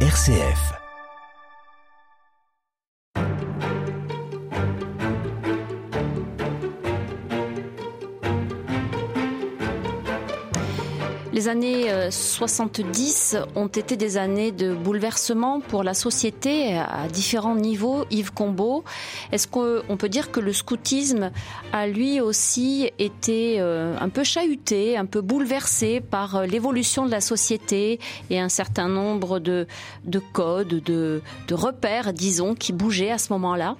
RCF. Les années 70 euh, ont été des années de bouleversement pour la société à différents niveaux. Yves Combeau, est-ce qu'on peut dire que le scoutisme a lui aussi été euh, un peu chahuté, un peu bouleversé par euh, l'évolution de la société et un certain nombre de, de codes, de, de repères, disons, qui bougeaient à ce moment-là?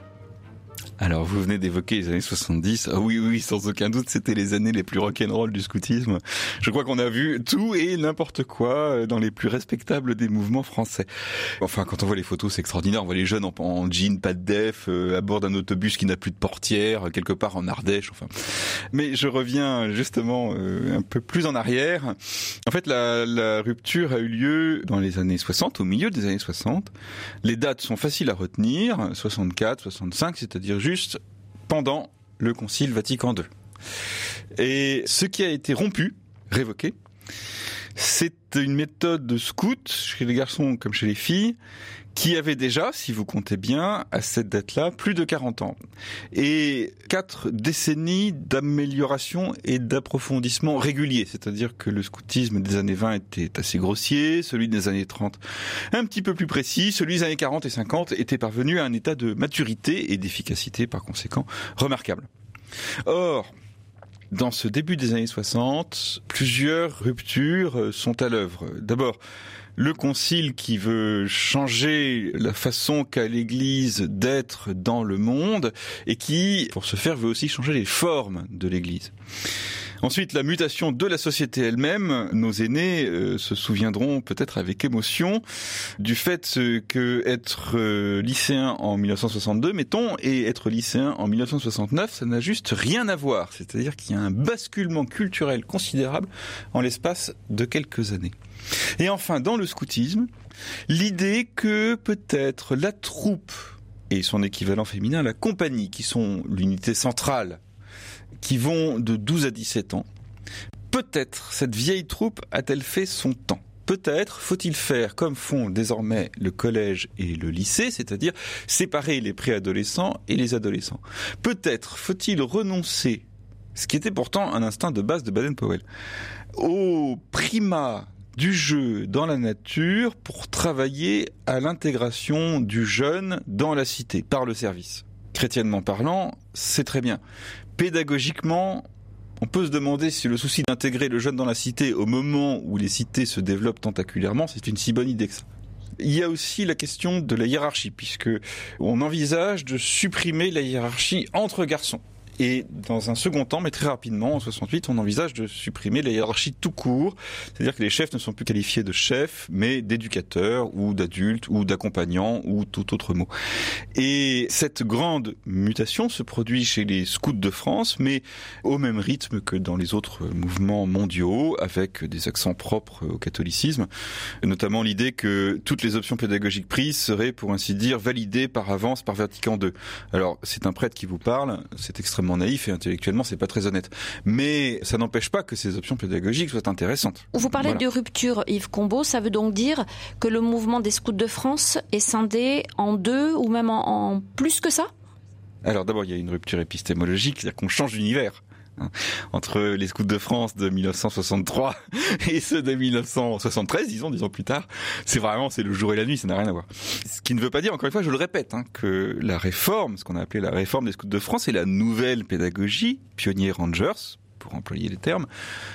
Alors, vous venez d'évoquer les années 70. Ah oui, oui, sans aucun doute, c'était les années les plus rock'n'roll du scoutisme. Je crois qu'on a vu tout et n'importe quoi euh, dans les plus respectables des mouvements français. Enfin, quand on voit les photos, c'est extraordinaire. On voit les jeunes en, jean, pas de def, euh, à bord d'un autobus qui n'a plus de portière, quelque part en Ardèche. Enfin, mais je reviens justement euh, un peu plus en arrière. En fait, la, la rupture a eu lieu dans les années 60, au milieu des années 60. Les dates sont faciles à retenir, 64, 65, c'est-à-dire juste pendant le Concile Vatican II. Et ce qui a été rompu, révoqué, c'est une méthode de scout chez les garçons comme chez les filles qui avait déjà, si vous comptez bien, à cette date-là, plus de 40 ans. Et quatre décennies d'amélioration et d'approfondissement régulier. C'est-à-dire que le scoutisme des années 20 était assez grossier, celui des années 30 un petit peu plus précis, celui des années 40 et 50 était parvenu à un état de maturité et d'efficacité par conséquent remarquable. Or, dans ce début des années 60, plusieurs ruptures sont à l'œuvre. D'abord, le concile qui veut changer la façon qu'a l'Église d'être dans le monde et qui, pour ce faire, veut aussi changer les formes de l'Église. Ensuite, la mutation de la société elle-même. Nos aînés euh, se souviendront peut-être avec émotion du fait que être euh, lycéen en 1962, mettons, et être lycéen en 1969, ça n'a juste rien à voir. C'est-à-dire qu'il y a un basculement culturel considérable en l'espace de quelques années. Et enfin, dans le scoutisme, l'idée que peut-être la troupe et son équivalent féminin, la compagnie, qui sont l'unité centrale qui vont de 12 à 17 ans. Peut-être cette vieille troupe a-t-elle fait son temps Peut-être faut-il faire comme font désormais le collège et le lycée, c'est-à-dire séparer les préadolescents et les adolescents. Peut-être faut-il renoncer, ce qui était pourtant un instinct de base de Baden-Powell, au primat du jeu dans la nature pour travailler à l'intégration du jeune dans la cité par le service. Chrétiennement parlant, c'est très bien pédagogiquement, on peut se demander si le souci d'intégrer le jeune dans la cité au moment où les cités se développent tentaculairement, c'est une si bonne idée que ça. Il y a aussi la question de la hiérarchie, puisque on envisage de supprimer la hiérarchie entre garçons. Et dans un second temps, mais très rapidement, en 68, on envisage de supprimer la hiérarchie tout court, c'est-à-dire que les chefs ne sont plus qualifiés de chefs, mais d'éducateurs ou d'adultes ou d'accompagnants ou tout autre mot. Et cette grande mutation se produit chez les scouts de France, mais au même rythme que dans les autres mouvements mondiaux, avec des accents propres au catholicisme, notamment l'idée que toutes les options pédagogiques prises seraient, pour ainsi dire, validées par avance par Vatican II. Alors, c'est un prêtre qui vous parle, c'est extrêmement naïf et intellectuellement c'est pas très honnête. Mais ça n'empêche pas que ces options pédagogiques soient intéressantes. Vous parlez de rupture, Yves Combeau, ça veut donc dire que le mouvement des scouts de France est scindé en deux ou même en, plus que ça? Alors d'abord, il y a une rupture épistémologique, c'est-à-dire qu'on change d'univers. Hein, entre les scouts de France de 1963 et ceux de 1973, disons, disons plus tard, c'est vraiment c'est le jour et la nuit, ça n'a rien à voir. Ce qui ne veut pas dire, encore une fois, je le répète, hein, que la réforme, ce qu'on a appelé la réforme des scouts de France, et la nouvelle pédagogie, pionnier Rangers, pour employer les termes,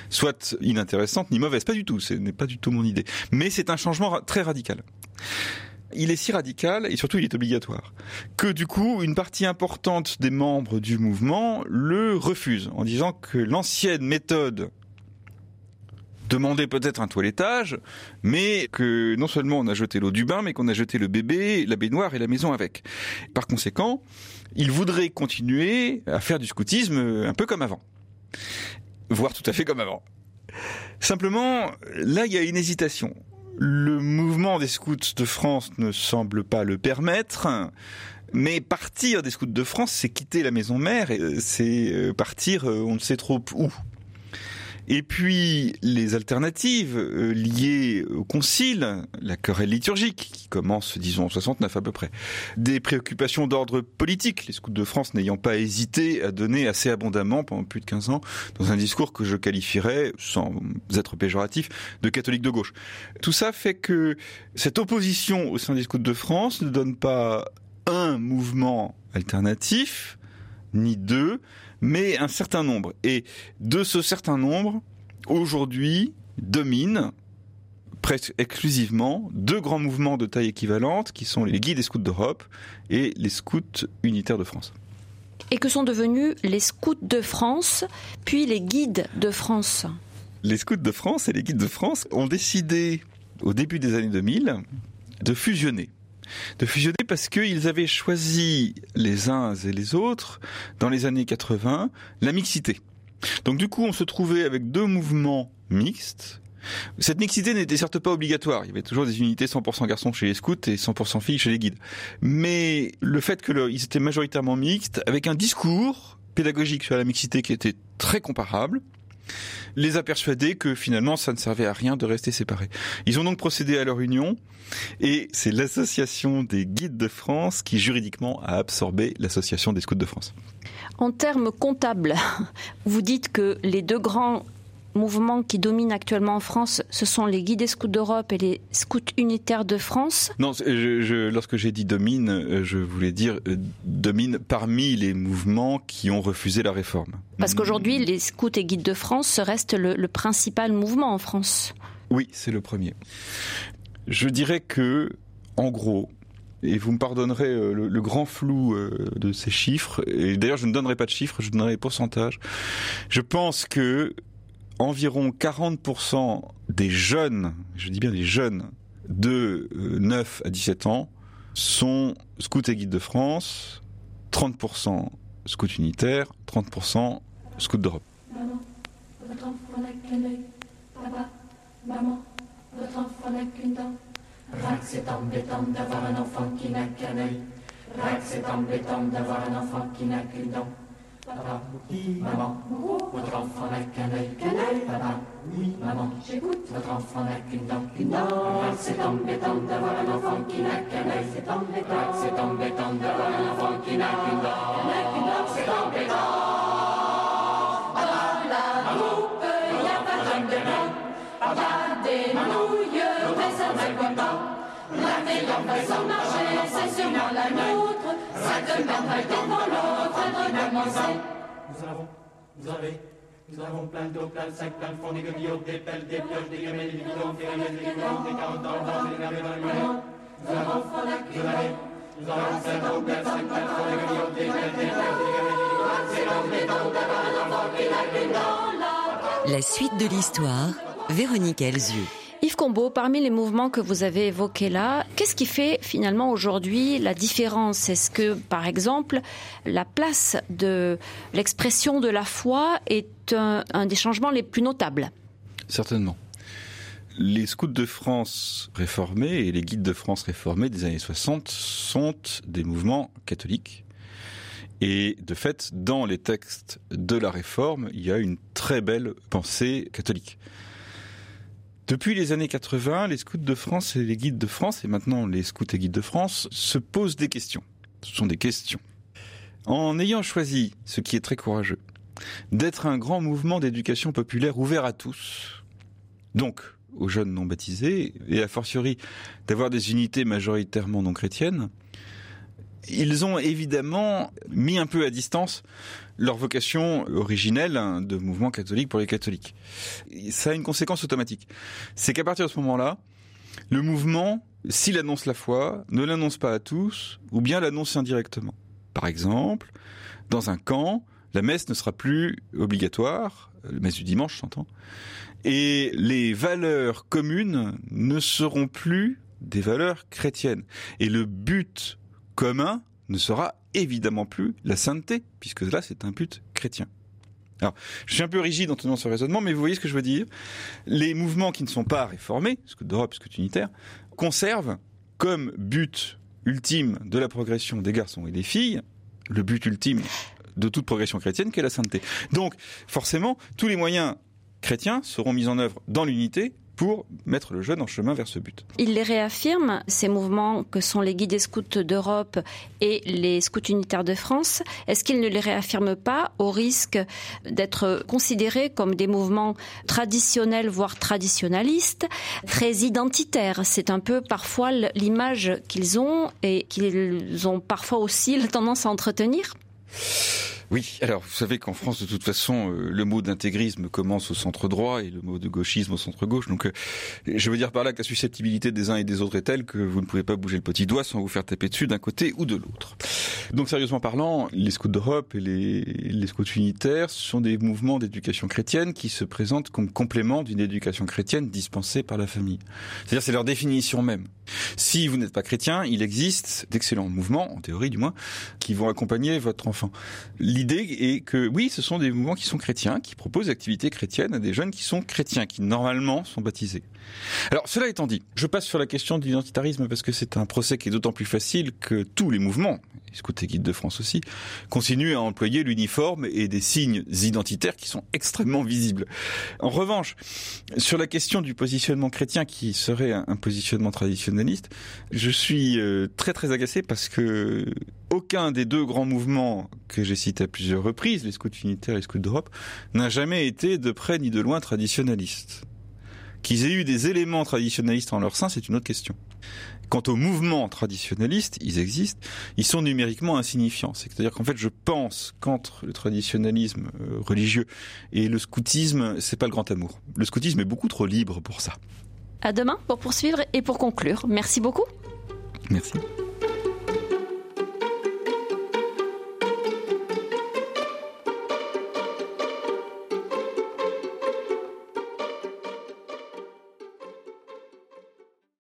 soit inintéressante ni mauvaise, pas du tout, ce n'est pas du tout mon idée. Mais c'est un changement très radical il est si radical et surtout il est obligatoire que du coup une partie importante des membres du mouvement le refuse en disant que l'ancienne méthode demandait peut-être un toilettage, mais que non seulement on a jeté l'eau du bain, mais qu'on a jeté le bébé, la baignoire et la maison avec. Par conséquent, il voudrait continuer à faire du scoutisme un peu comme avant. Voire tout à fait comme avant. Simplement, là, il y a une hésitation. Le mouvement des scouts de France ne semble pas le permettre. Mais partir des scouts de France, c'est quitter la maison mère, c'est euh, partir euh, on ne sait trop où. Et puis les alternatives euh, liées au concile, la querelle liturgique qui commence, disons, en 69 à peu près. Des préoccupations d'ordre politique, les scouts de France n'ayant pas hésité à donner assez abondamment pendant plus de 15 ans dans un discours que je qualifierais, sans être péjoratif, de catholique de gauche. Tout ça fait que cette opposition au sein des scouts de France ne donne pas un mouvement alternatif, ni deux, mais un certain nombre. Et de ce certain nombre, aujourd'hui, dominent presque exclusivement deux grands mouvements de taille équivalente qui sont les guides des scouts d'Europe et les scouts unitaires de France. Et que sont devenus les scouts de France, puis les guides de France Les scouts de France et les guides de France ont décidé, au début des années 2000, de fusionner de fusionner parce qu'ils avaient choisi les uns et les autres dans les années 80 la mixité. Donc du coup, on se trouvait avec deux mouvements mixtes. Cette mixité n'était certes pas obligatoire. Il y avait toujours des unités 100% garçons chez les scouts et 100% filles chez les guides. Mais le fait qu'ils étaient majoritairement mixtes, avec un discours pédagogique sur la mixité qui était très comparable, les a persuadés que finalement ça ne servait à rien de rester séparés. Ils ont donc procédé à leur union et c'est l'association des guides de France qui juridiquement a absorbé l'association des scouts de France. En termes comptables, vous dites que les deux grands mouvements qui dominent actuellement en France, ce sont les guides scouts d'Europe et les scouts unitaires de France Non, je, lorsque j'ai dit domine, euh, je voulais dire euh, domine parmi les mouvements qui ont refusé la réforme. Parce qu'aujourd'hui, les scouts et guides de France restent le, le principal mouvement en France. Oui, c'est le premier. Je dirais que, en gros, et vous me pardonnerez euh, le, grand flou de ces chiffres, et d'ailleurs je ne donnerai pas de chiffres, je donnerai des pourcentages. Je pense que environ 40% des jeunes, je dis bien des jeunes, de 9 euh, à 17 ans, sont scouts et guides de France, 30% scouts unitaires, 30% scouts d'Europe. C'est embêtant d'avoir un enfant qui n'a qu'un œil. C'est embêtant d'avoir un enfant qui n'a qu'une dent. Papa, oui, maman, votre enfant n'a qu'un œil, qu'un œil, papa, oui, maman, j'écoute, votre enfant n'a qu'une dent, qu'une dent. C'est embêtant d'avoir un enfant qui n'a qu'un œil, c'est embêtant, c'est embêtant d'avoir un enfant qui n'a qu'une dent, c'est embêtant. Papa, la loupe, y a pas de de y a des nouilles, mais ça ne va pas. La meilleure façon de marcher, c'est sûrement la nôtre, ça demande un temps dans l'autre. Nous avons, nous avez, nous avons plein d'eau, plein de sacs, plein de fonds, des des pelles, des pioches, des gamelles, des bidons, des ramettes, des carottes, des carottes dans le vent, des dans le. Nous avons, vous avez, nous avons plein d'eau, plein de sacs, plein de fonds, des des pelles, des pioches, des gamelles, des bidons. C'est l'embêtant d'avoir un enfant qui n'a qu'une dent. La suite de l'histoire, Véronique Elzieux. Yves Combeau, parmi les mouvements que vous avez évoqués là, qu'est-ce qui fait finalement aujourd'hui la différence? Est-ce que, par exemple, la place de l'expression de la foi est un, des changements les plus notables? Certainement. Les scouts de France réformés et les guides de France réformés des années 60 sont des mouvements catholiques. Et de fait, dans les textes de la réforme, il y a une très belle pensée catholique. Depuis les années 80, les scouts de France et les guides de France, et maintenant les scouts et guides de France, se posent des questions. Ce sont des questions. En ayant choisi, ce qui est très courageux, d'être un grand mouvement d'éducation populaire ouvert à tous, donc aux jeunes non baptisés, et a fortiori d'avoir des unités majoritairement non chrétiennes, ils ont évidemment mis un peu à distance leur vocation originelle hein, de mouvement catholique pour les catholiques. Ça a une conséquence automatique. C'est qu'à partir de ce moment-là, le mouvement, s'il annonce la foi, ne l'annonce pas à tous, ou bien l'annonce indirectement. Par exemple, dans un camp, la messe ne sera plus obligatoire, la messe du dimanche, j'entends, et les valeurs communes ne seront plus des valeurs chrétiennes. Et le but commun ne sera évidemment plus la sainteté, puisque là c'est un but chrétien. Alors, je suis un peu rigide en tenant ce raisonnement, mais vous voyez ce que je veux dire. Les mouvements qui ne sont pas réformés, ce que d'Europe, ce que unitaire, conservent comme but ultime de la progression des garçons et des filles, le but ultime de toute progression chrétienne, qui est la sainteté. Donc, forcément, tous les moyens chrétiens seront mises en œuvre dans l'unité pour mettre le jeune en chemin vers ce but. Il les réaffirme, ces mouvements que sont les guides scouts d'Europe et les scouts unitaires de France. Est-ce qu'il ne les réaffirme pas au risque d'être considérés comme des mouvements traditionnels, voire traditionnalistes, très identitaires? C'est un peu parfois l'image qu'ils ont et qu'ils ont parfois aussi la tendance à entretenir oui, alors vous savez qu'en France, de toute façon, euh, le mot d'intégrisme commence au centre droit et le mot de gauchisme au centre gauche. Donc, euh, je veux dire par là que la susceptibilité des uns et des autres est telle que vous ne pouvez pas bouger le petit doigt sans vous faire taper dessus d'un côté ou de l'autre. Donc, sérieusement parlant, les scouts d'Europe et les, les scouts unitaires sont des mouvements d'éducation chrétienne qui se présentent comme complément d'une éducation chrétienne dispensée par la famille. C'est-à-dire, c'est leur définition même. Si vous n'êtes pas chrétien, il existe d'excellents mouvements, en théorie du moins, qui vont accompagner votre enfant. L'idée est que oui, ce sont des mouvements qui sont chrétiens, qui proposent des activités chrétiennes à des jeunes qui sont chrétiens, qui normalement sont baptisés. Alors cela étant dit, je passe sur la question de l'identitarisme parce que c'est un procès qui est d'autant plus facile que tous les mouvements, Scouts et Guides de France aussi, continuent à employer l'uniforme et des signes identitaires qui sont extrêmement visibles. En revanche, sur la question du positionnement chrétien qui serait un positionnement je suis euh, très très agacé parce que aucun des deux grands mouvements que j'ai cités à plusieurs reprises, les scouts unitaires et les scouts d'Europe, n'a jamais été de près ni de loin traditionnaliste. Qu'ils aient eu des éléments traditionnalistes en leur sein, c'est une autre question. Quant aux mouvements traditionnalistes, ils existent, ils sont numériquement insignifiants. C'est-à-dire qu'en fait, je pense qu'entre le traditionnalisme euh, religieux et le scoutisme, c'est pas le grand amour. Le scoutisme est beaucoup trop libre pour ça. À demain pour poursuivre et pour conclure. Merci beaucoup. Merci.